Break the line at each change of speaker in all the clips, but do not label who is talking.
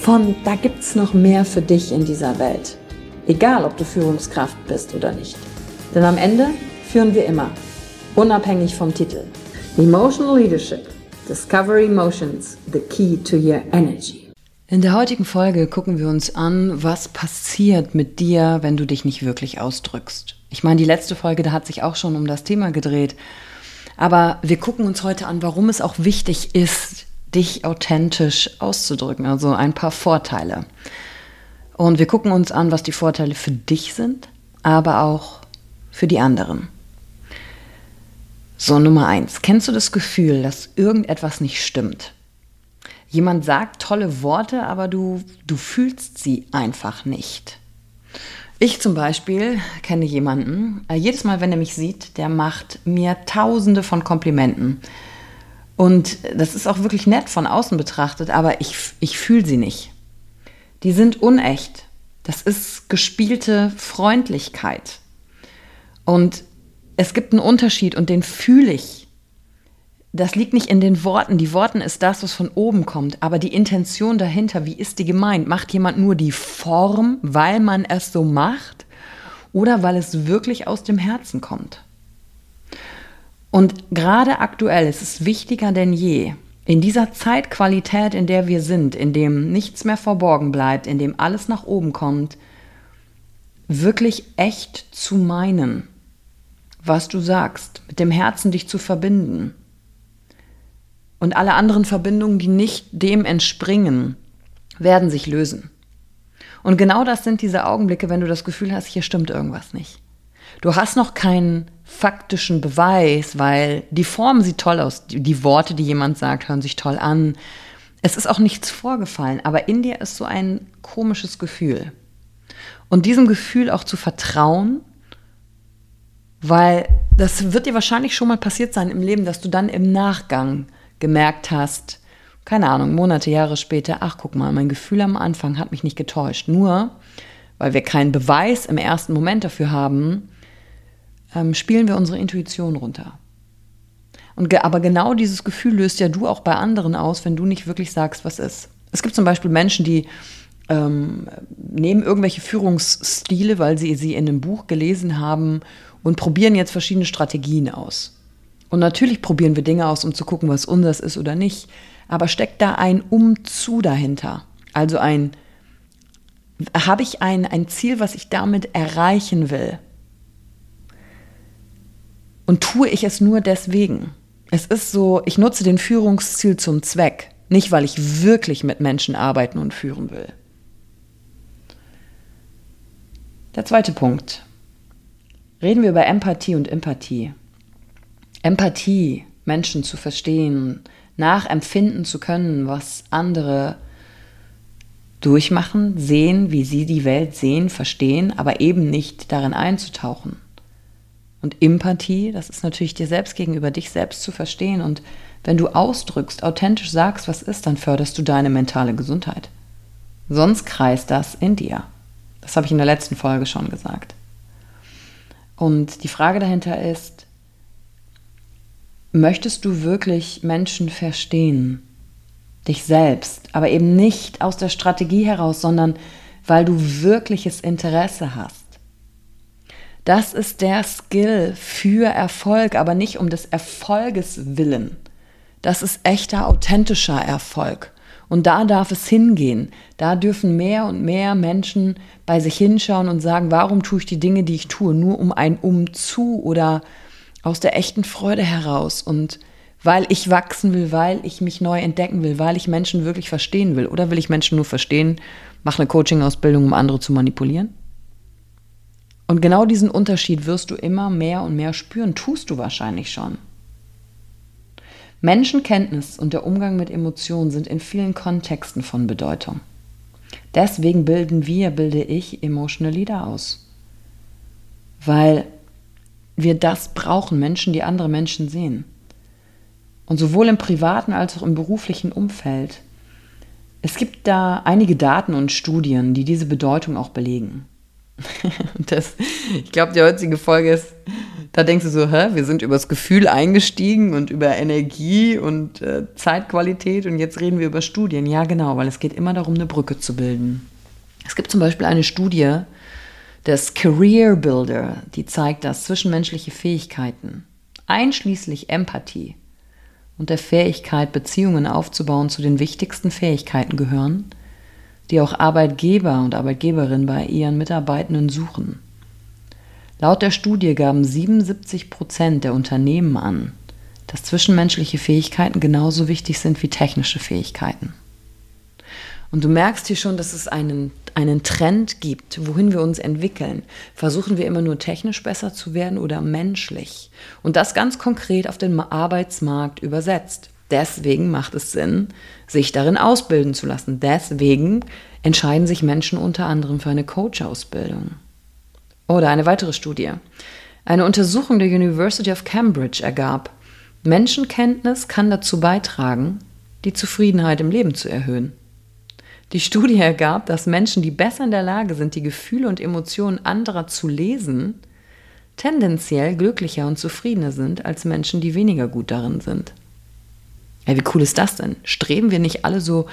von da gibt's noch mehr für dich in dieser Welt. Egal, ob du Führungskraft bist oder nicht. Denn am Ende führen wir immer, unabhängig vom Titel. Emotional Leadership. Discover Emotions, the key to your energy. In der heutigen Folge gucken wir uns an, was passiert mit dir, wenn du dich nicht wirklich ausdrückst. Ich meine, die letzte Folge, da hat sich auch schon um das Thema gedreht. Aber wir gucken uns heute an, warum es auch wichtig ist, dich authentisch auszudrücken. Also ein paar Vorteile. Und wir gucken uns an, was die Vorteile für dich sind, aber auch für die anderen. So, Nummer eins. Kennst du das Gefühl, dass irgendetwas nicht stimmt? Jemand sagt tolle Worte, aber du, du fühlst sie einfach nicht. Ich zum Beispiel kenne jemanden, äh, jedes Mal, wenn er mich sieht, der macht mir tausende von Komplimenten. Und das ist auch wirklich nett von außen betrachtet, aber ich, ich fühle sie nicht. Die sind unecht. Das ist gespielte Freundlichkeit. Und es gibt einen Unterschied und den fühle ich. Das liegt nicht in den Worten. Die Worten ist das, was von oben kommt. Aber die Intention dahinter, wie ist die gemeint? Macht jemand nur die Form, weil man es so macht? Oder weil es wirklich aus dem Herzen kommt? Und gerade aktuell ist es wichtiger denn je, in dieser Zeitqualität, in der wir sind, in dem nichts mehr verborgen bleibt, in dem alles nach oben kommt, wirklich echt zu meinen, was du sagst, mit dem Herzen dich zu verbinden. Und alle anderen Verbindungen, die nicht dem entspringen, werden sich lösen. Und genau das sind diese Augenblicke, wenn du das Gefühl hast, hier stimmt irgendwas nicht. Du hast noch keinen faktischen Beweis, weil die Form sieht toll aus. Die Worte, die jemand sagt, hören sich toll an. Es ist auch nichts vorgefallen, aber in dir ist so ein komisches Gefühl. Und diesem Gefühl auch zu vertrauen, weil das wird dir wahrscheinlich schon mal passiert sein im Leben, dass du dann im Nachgang gemerkt hast, keine Ahnung, Monate, Jahre später, ach guck mal, mein Gefühl am Anfang hat mich nicht getäuscht. Nur, weil wir keinen Beweis im ersten Moment dafür haben, ähm, spielen wir unsere Intuition runter. Und ge aber genau dieses Gefühl löst ja du auch bei anderen aus, wenn du nicht wirklich sagst, was ist. Es gibt zum Beispiel Menschen, die ähm, nehmen irgendwelche Führungsstile, weil sie sie in einem Buch gelesen haben und probieren jetzt verschiedene Strategien aus. Und natürlich probieren wir Dinge aus, um zu gucken, was unseres ist oder nicht. Aber steckt da ein Umzu dahinter? Also ein, habe ich ein, ein Ziel, was ich damit erreichen will? Und tue ich es nur deswegen? Es ist so, ich nutze den Führungsziel zum Zweck, nicht weil ich wirklich mit Menschen arbeiten und führen will. Der zweite Punkt. Reden wir über Empathie und Empathie. Empathie, Menschen zu verstehen, nachempfinden zu können, was andere durchmachen, sehen, wie sie die Welt sehen, verstehen, aber eben nicht darin einzutauchen. Und Empathie, das ist natürlich dir selbst gegenüber, dich selbst zu verstehen. Und wenn du ausdrückst, authentisch sagst, was ist, dann förderst du deine mentale Gesundheit. Sonst kreist das in dir. Das habe ich in der letzten Folge schon gesagt. Und die Frage dahinter ist, möchtest du wirklich Menschen verstehen? Dich selbst, aber eben nicht aus der Strategie heraus, sondern weil du wirkliches Interesse hast. Das ist der Skill für Erfolg, aber nicht um des Erfolges willen. Das ist echter, authentischer Erfolg. Und da darf es hingehen. Da dürfen mehr und mehr Menschen bei sich hinschauen und sagen, warum tue ich die Dinge, die ich tue, nur um ein Umzu oder aus der echten Freude heraus und weil ich wachsen will, weil ich mich neu entdecken will, weil ich Menschen wirklich verstehen will. Oder will ich Menschen nur verstehen, mache eine Coaching-Ausbildung, um andere zu manipulieren? Und genau diesen Unterschied wirst du immer mehr und mehr spüren, tust du wahrscheinlich schon. Menschenkenntnis und der Umgang mit Emotionen sind in vielen Kontexten von Bedeutung. Deswegen bilden wir, bilde ich Emotional Leader aus. Weil wir das brauchen, Menschen, die andere Menschen sehen. Und sowohl im privaten als auch im beruflichen Umfeld. Es gibt da einige Daten und Studien, die diese Bedeutung auch belegen. das, ich glaube, die heutige Folge ist, da denkst du so, hä, wir sind übers Gefühl eingestiegen und über Energie und äh, Zeitqualität und jetzt reden wir über Studien. Ja, genau, weil es geht immer darum, eine Brücke zu bilden. Es gibt zum Beispiel eine Studie des Career Builder, die zeigt, dass zwischenmenschliche Fähigkeiten, einschließlich Empathie und der Fähigkeit, Beziehungen aufzubauen, zu den wichtigsten Fähigkeiten gehören, die auch Arbeitgeber und Arbeitgeberinnen bei ihren Mitarbeitenden suchen. Laut der Studie gaben 77 Prozent der Unternehmen an, dass zwischenmenschliche Fähigkeiten genauso wichtig sind wie technische Fähigkeiten. Und du merkst hier schon, dass es einen, einen Trend gibt, wohin wir uns entwickeln. Versuchen wir immer nur technisch besser zu werden oder menschlich? Und das ganz konkret auf den Arbeitsmarkt übersetzt. Deswegen macht es Sinn, sich darin ausbilden zu lassen. Deswegen entscheiden sich Menschen unter anderem für eine Coach-Ausbildung. Oder eine weitere Studie. Eine Untersuchung der University of Cambridge ergab, Menschenkenntnis kann dazu beitragen, die Zufriedenheit im Leben zu erhöhen. Die Studie ergab, dass Menschen, die besser in der Lage sind, die Gefühle und Emotionen anderer zu lesen, tendenziell glücklicher und zufriedener sind als Menschen, die weniger gut darin sind. Ja, wie cool ist das denn? Streben wir nicht alle so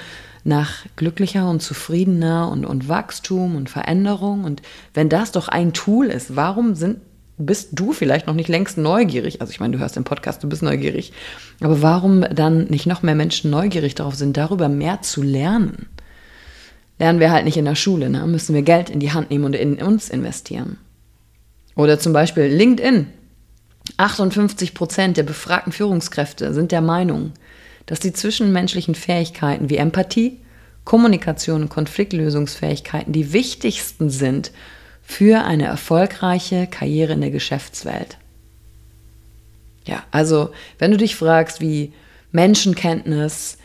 nach glücklicher und zufriedener und, und Wachstum und Veränderung? Und wenn das doch ein Tool ist, warum sind, bist du vielleicht noch nicht längst neugierig? Also ich meine, du hörst den Podcast, du bist neugierig. Aber warum dann nicht noch mehr Menschen neugierig darauf sind, darüber mehr zu lernen? Lernen wir halt nicht in der Schule, ne? müssen wir Geld in die Hand nehmen und in uns investieren. Oder zum Beispiel LinkedIn. 58 Prozent der befragten Führungskräfte sind der Meinung, dass die zwischenmenschlichen Fähigkeiten wie Empathie, Kommunikation und Konfliktlösungsfähigkeiten die wichtigsten sind für eine erfolgreiche Karriere in der Geschäftswelt. Ja, also wenn du dich fragst, wie Menschenkenntnis,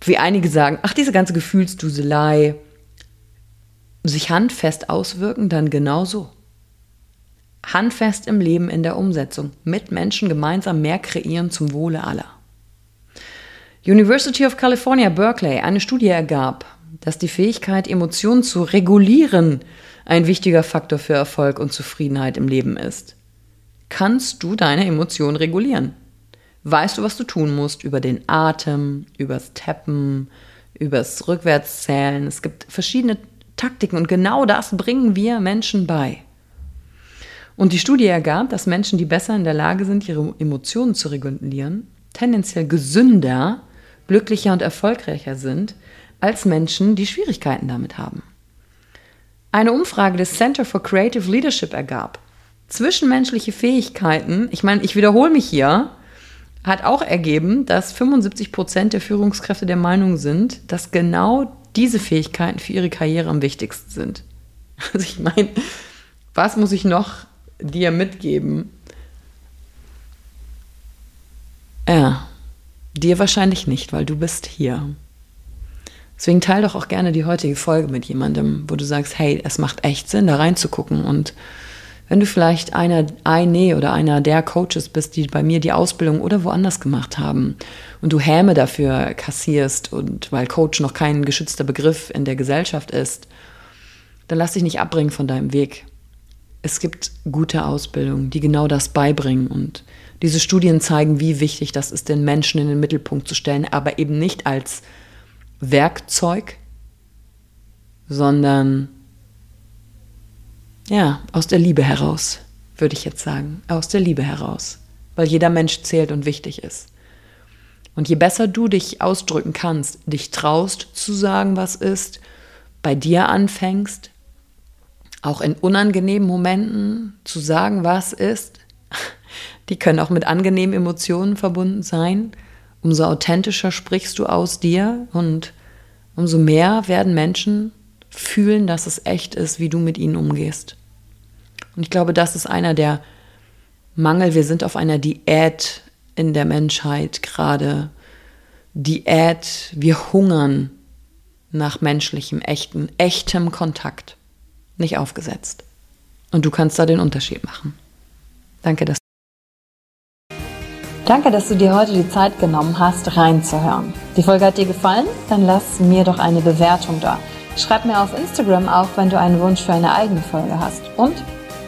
wie einige sagen, ach, diese ganze Gefühlsduselei sich handfest auswirken, dann genauso. Handfest im Leben, in der Umsetzung, mit Menschen gemeinsam mehr kreieren zum Wohle aller. University of California, Berkeley, eine Studie ergab, dass die Fähigkeit, Emotionen zu regulieren, ein wichtiger Faktor für Erfolg und Zufriedenheit im Leben ist. Kannst du deine Emotionen regulieren? Weißt du, was du tun musst über den Atem, übers Tappen, übers Rückwärtszählen? Es gibt verschiedene Taktiken und genau das bringen wir Menschen bei. Und die Studie ergab, dass Menschen, die besser in der Lage sind, ihre Emotionen zu regulieren, tendenziell gesünder glücklicher und erfolgreicher sind als Menschen, die Schwierigkeiten damit haben. Eine Umfrage des Center for Creative Leadership ergab, zwischenmenschliche Fähigkeiten, ich meine, ich wiederhole mich hier, hat auch ergeben, dass 75 Prozent der Führungskräfte der Meinung sind, dass genau diese Fähigkeiten für ihre Karriere am wichtigsten sind. Also ich meine, was muss ich noch dir mitgeben? Ja. Dir wahrscheinlich nicht, weil du bist hier. Deswegen teile doch auch gerne die heutige Folge mit jemandem, wo du sagst, hey, es macht echt Sinn, da reinzugucken. Und wenn du vielleicht einer, eine oder einer der Coaches bist, die bei mir die Ausbildung oder woanders gemacht haben und du Häme dafür kassierst und weil Coach noch kein geschützter Begriff in der Gesellschaft ist, dann lass dich nicht abbringen von deinem Weg. Es gibt gute Ausbildungen, die genau das beibringen. Und diese Studien zeigen, wie wichtig das ist, den Menschen in den Mittelpunkt zu stellen, aber eben nicht als Werkzeug, sondern ja, aus der Liebe heraus, würde ich jetzt sagen. Aus der Liebe heraus. Weil jeder Mensch zählt und wichtig ist. Und je besser du dich ausdrücken kannst, dich traust zu sagen, was ist, bei dir anfängst, auch in unangenehmen Momenten zu sagen, was ist, die können auch mit angenehmen Emotionen verbunden sein, umso authentischer sprichst du aus dir und umso mehr werden Menschen fühlen, dass es echt ist, wie du mit ihnen umgehst. Und ich glaube, das ist einer der Mangel. Wir sind auf einer Diät in der Menschheit gerade. Diät, wir hungern nach menschlichem, echten, echtem Kontakt. Nicht aufgesetzt. Und du kannst da den Unterschied machen. Danke, dass
Danke, dass du dir heute die Zeit genommen hast, reinzuhören. Die Folge hat dir gefallen? Dann lass mir doch eine Bewertung da. Schreib mir auf Instagram auch, wenn du einen Wunsch für eine eigene Folge hast. Und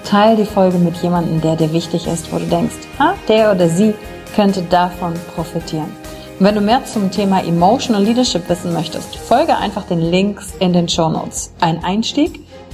teile die Folge mit jemandem, der dir wichtig ist, wo du denkst, ah, der oder sie könnte davon profitieren. Und wenn du mehr zum Thema Emotional Leadership wissen möchtest, folge einfach den Links in den Show Notes. Ein Einstieg